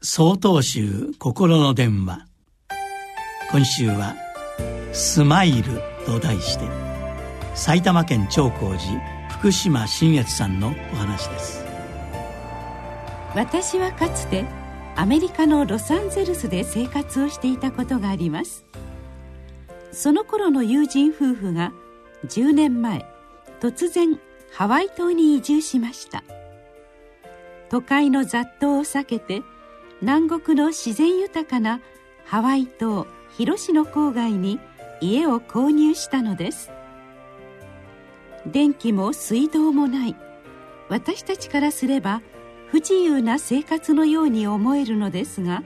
総統集心の電話。今週は「スマイル」と題して埼玉県長光寺福島新越さんのお話です。私はかつてアメリカのロサンゼルスで生活をしていたことがあります。その頃の友人夫婦が10年前突然ハワイ島に移住しました。都会の雑踏を避けて南国の自然豊かなハワイ島広島郊外に家を購入したのです。電気も水道もない。私たちからすれば不自由な生活のように思えるのですが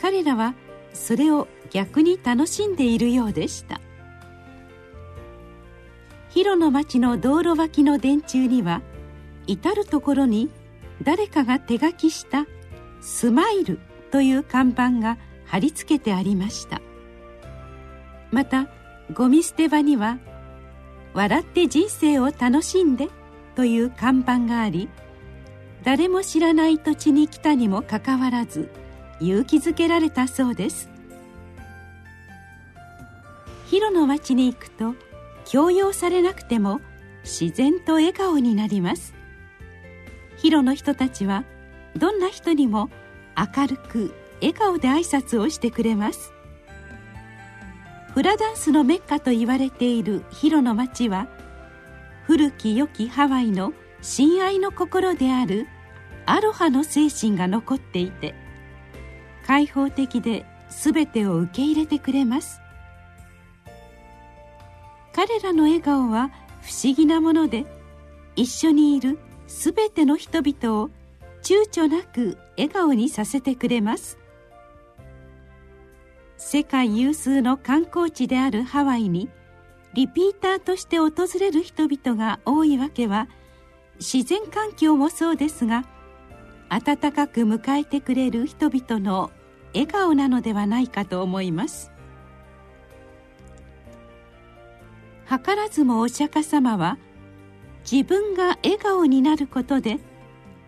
彼らはそれを逆に楽しんでいるようでした。広の町の道路脇の電柱には至る所に誰かが手書きした「スマイル」という看板が貼り付けてありました。またゴミ捨て場には「笑って人生を楽しんで」という看板があり誰も知らない土地に来たにもかかわらず勇気づけられたそうです。広の町に行くと強要されなくても自然と笑顔になります。広の人たちはどんな人にも明るく笑顔で挨拶をしてくれます。フラダンスのメッカと言われている広の町は古き良きハワイの親愛の心であるアロハの精神が残っていて開放的で全てを受け入れてくれます。彼らの笑顔は不思議なもので一緒にいる全ての人々を躊躇なく笑顔にさせてくれます。世界有数の観光地であるハワイにリピーターとして訪れる人々が多いわけは自然環境もそうですが温かく迎えてくれる人々の笑顔なのではないかと思います。図らずもお釈迦様は自分が笑顔になることで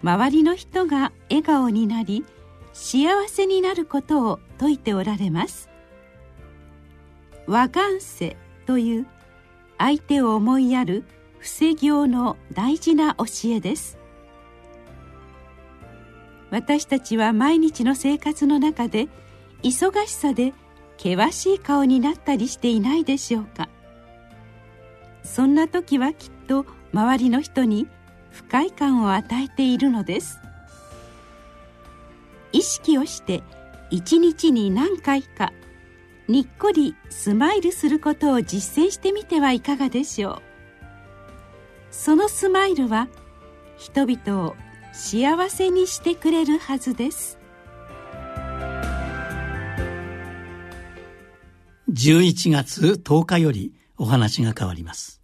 周りの人が笑顔になり幸せになることを説いておられます。和願世という相手を思いやる布施行の大事な教えです。私たちは毎日の生活の中で忙しさで険しい顔になったりしていないでしょうか。そんな時はきっと周りの人に不快感を与えているのです。意識をして一日に何回かにっこりスマイルすることを実践してみてはいかがでしょう。そのスマイルは人々を幸せにしてくれるはずです。11月10日よりお話が変わります。